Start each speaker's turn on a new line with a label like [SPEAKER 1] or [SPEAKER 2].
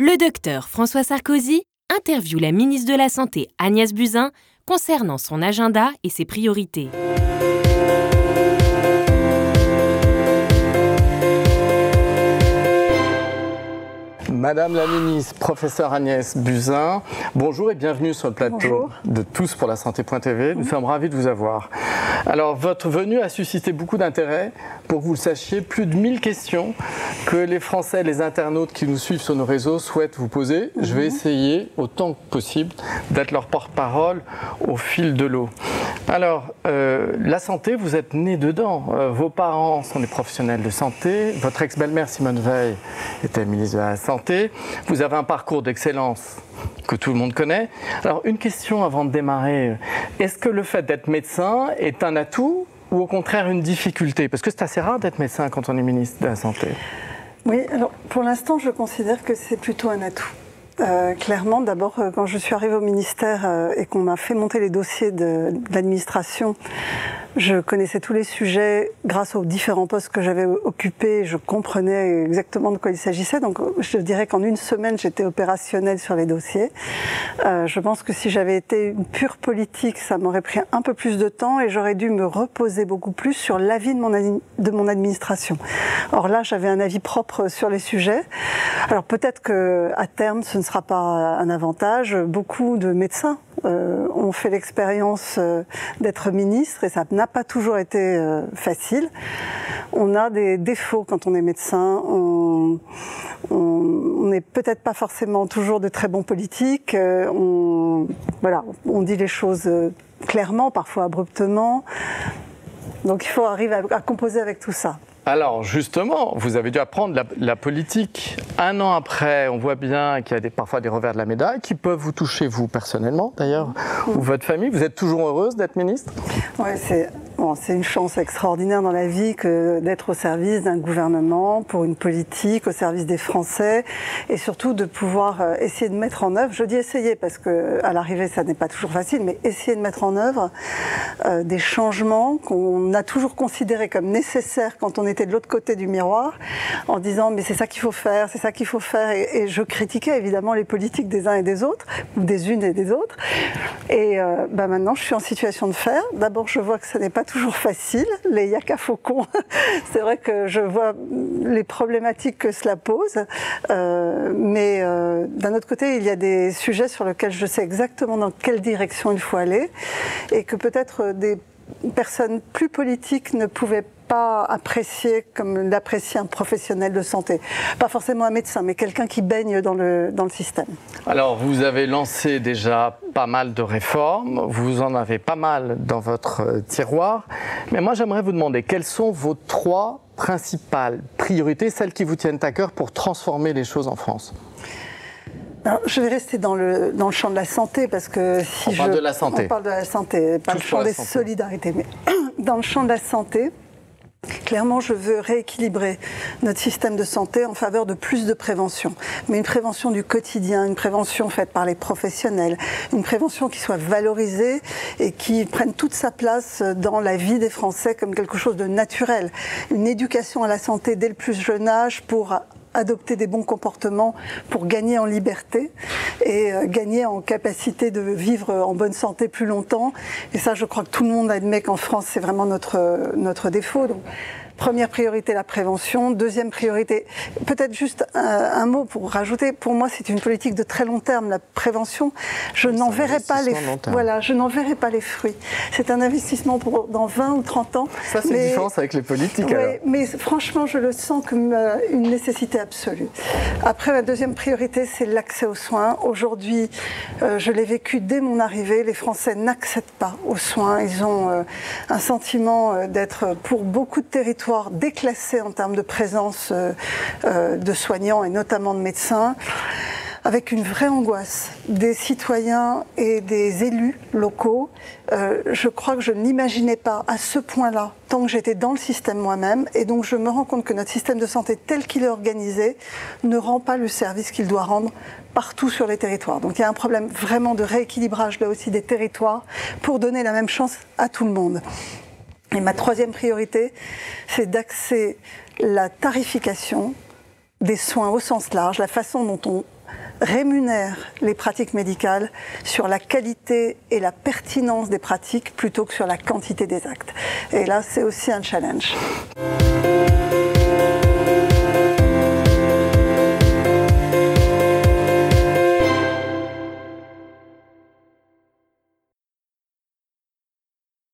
[SPEAKER 1] Le docteur François Sarkozy interviewe la ministre de la Santé Agnès Buzyn concernant son agenda et ses priorités.
[SPEAKER 2] Madame la ministre, professeur Agnès Buzyn, bonjour et bienvenue sur le plateau de Tous pour la Santé.tv. Nous sommes ravis de vous avoir. Alors, votre venue a suscité beaucoup d'intérêt. Pour que vous le sachiez, plus de 1000 questions que les Français, les internautes qui nous suivent sur nos réseaux souhaitent vous poser. Je vais essayer, autant que possible, d'être leur porte-parole au fil de l'eau. Alors, euh, la santé, vous êtes né dedans. Euh, vos parents sont des professionnels de santé. Votre ex-belle-mère Simone Veil était ministre de la Santé. Vous avez un parcours d'excellence que tout le monde connaît. Alors, une question avant de démarrer. Est-ce que le fait d'être médecin est un atout ou au contraire une difficulté? Parce que c'est assez rare d'être médecin quand on est ministre de la Santé.
[SPEAKER 3] Oui, alors pour l'instant, je considère que c'est plutôt un atout. Euh, clairement, d'abord, euh, quand je suis arrivée au ministère euh, et qu'on m'a fait monter les dossiers de, de l'administration, je connaissais tous les sujets grâce aux différents postes que j'avais occupés. Je comprenais exactement de quoi il s'agissait. Donc, je dirais qu'en une semaine, j'étais opérationnelle sur les dossiers. Euh, je pense que si j'avais été pure politique, ça m'aurait pris un peu plus de temps et j'aurais dû me reposer beaucoup plus sur l'avis de mon, de mon administration. Or là, j'avais un avis propre sur les sujets. Alors peut-être que à terme, ce ne sera pas un avantage. Beaucoup de médecins euh, ont fait l'expérience euh, d'être ministre et ça n'a pas toujours été euh, facile. On a des défauts quand on est médecin. On n'est peut-être pas forcément toujours de très bons politiques. on, voilà, on dit les choses clairement, parfois abruptement. Donc il faut arriver à composer avec tout ça.
[SPEAKER 2] Alors justement, vous avez dû apprendre la, politique. Un an après, on voit bien qu'il y a parfois des revers de la médaille qui peuvent vous toucher vous personnellement d'ailleurs, ou votre famille. Vous êtes toujours heureuse d'être ministre?
[SPEAKER 3] Oui, c'est bon, une chance extraordinaire dans la vie que d'être au service d'un gouvernement, pour une politique, au service des Français, et surtout de pouvoir euh, essayer de mettre en œuvre, je dis essayer parce que à l'arrivée ça n'est pas toujours facile, mais essayer de mettre en œuvre euh, des changements qu'on a toujours considérés comme nécessaires quand on est de l'autre côté du miroir en disant mais c'est ça qu'il faut faire, c'est ça qu'il faut faire. Et, je critiquais évidemment les politiques des uns et des autres, ou des unes et des autres. Et euh, bah maintenant, je suis en situation de faire. D'abord, je vois que ce n'est pas toujours facile, les yaka faucons. c'est vrai que je vois les problématiques que cela pose. Euh, mais euh, d'un autre côté, il y a des sujets sur lesquels je sais exactement dans quelle direction il faut aller et que peut-être des personnes plus politiques ne pouvaient pas apprécier comme l'apprécie un professionnel de santé. Pas forcément un médecin, mais quelqu'un qui baigne dans le, dans le système.
[SPEAKER 2] Alors, vous avez lancé déjà pas mal de réformes, vous en avez pas mal dans votre tiroir, mais moi j'aimerais vous demander quelles sont vos trois principales priorités, celles qui vous tiennent à cœur pour transformer les choses en France?
[SPEAKER 3] Alors, je vais rester dans le, dans le champ de la santé parce que si
[SPEAKER 2] on parle
[SPEAKER 3] je,
[SPEAKER 2] de la santé.
[SPEAKER 3] On parle de la santé, pas
[SPEAKER 2] Tout
[SPEAKER 3] le champ des
[SPEAKER 2] santé.
[SPEAKER 3] solidarités, mais dans le champ de la santé, Clairement, je veux rééquilibrer notre système de santé en faveur de plus de prévention. Mais une prévention du quotidien, une prévention faite par les professionnels, une prévention qui soit valorisée et qui prenne toute sa place dans la vie des Français comme quelque chose de naturel. Une éducation à la santé dès le plus jeune âge pour adopter des bons comportements pour gagner en liberté et gagner en capacité de vivre en bonne santé plus longtemps. Et ça, je crois que tout le monde admet qu'en France, c'est vraiment notre, notre défaut. Première priorité, la prévention. Deuxième priorité, peut-être juste un, un, mot pour rajouter. Pour moi, c'est une politique de très long terme. La prévention, je n'en verrai pas les, voilà, je n'en verrai pas les fruits. C'est un investissement pour dans 20 ou 30 ans.
[SPEAKER 2] Ça, c'est une différence avec les politiques.
[SPEAKER 3] Ouais,
[SPEAKER 2] alors.
[SPEAKER 3] mais franchement, je le sens comme euh, une nécessité absolue. Après, la deuxième priorité, c'est l'accès aux soins. Aujourd'hui, euh, je l'ai vécu dès mon arrivée. Les Français n'accèdent pas aux soins. Ils ont euh, un sentiment d'être, pour beaucoup de territoires, déclassés en termes de présence euh, de soignants et notamment de médecins avec une vraie angoisse des citoyens et des élus locaux. Euh, je crois que je n'imaginais pas à ce point-là, tant que j'étais dans le système moi-même, et donc je me rends compte que notre système de santé tel qu'il est organisé ne rend pas le service qu'il doit rendre partout sur les territoires. Donc il y a un problème vraiment de rééquilibrage là aussi des territoires pour donner la même chance à tout le monde. Et ma troisième priorité, c'est d'axer la tarification des soins au sens large, la façon dont on rémunère les pratiques médicales sur la qualité et la pertinence des pratiques plutôt que sur la quantité des actes. Et là, c'est aussi un challenge.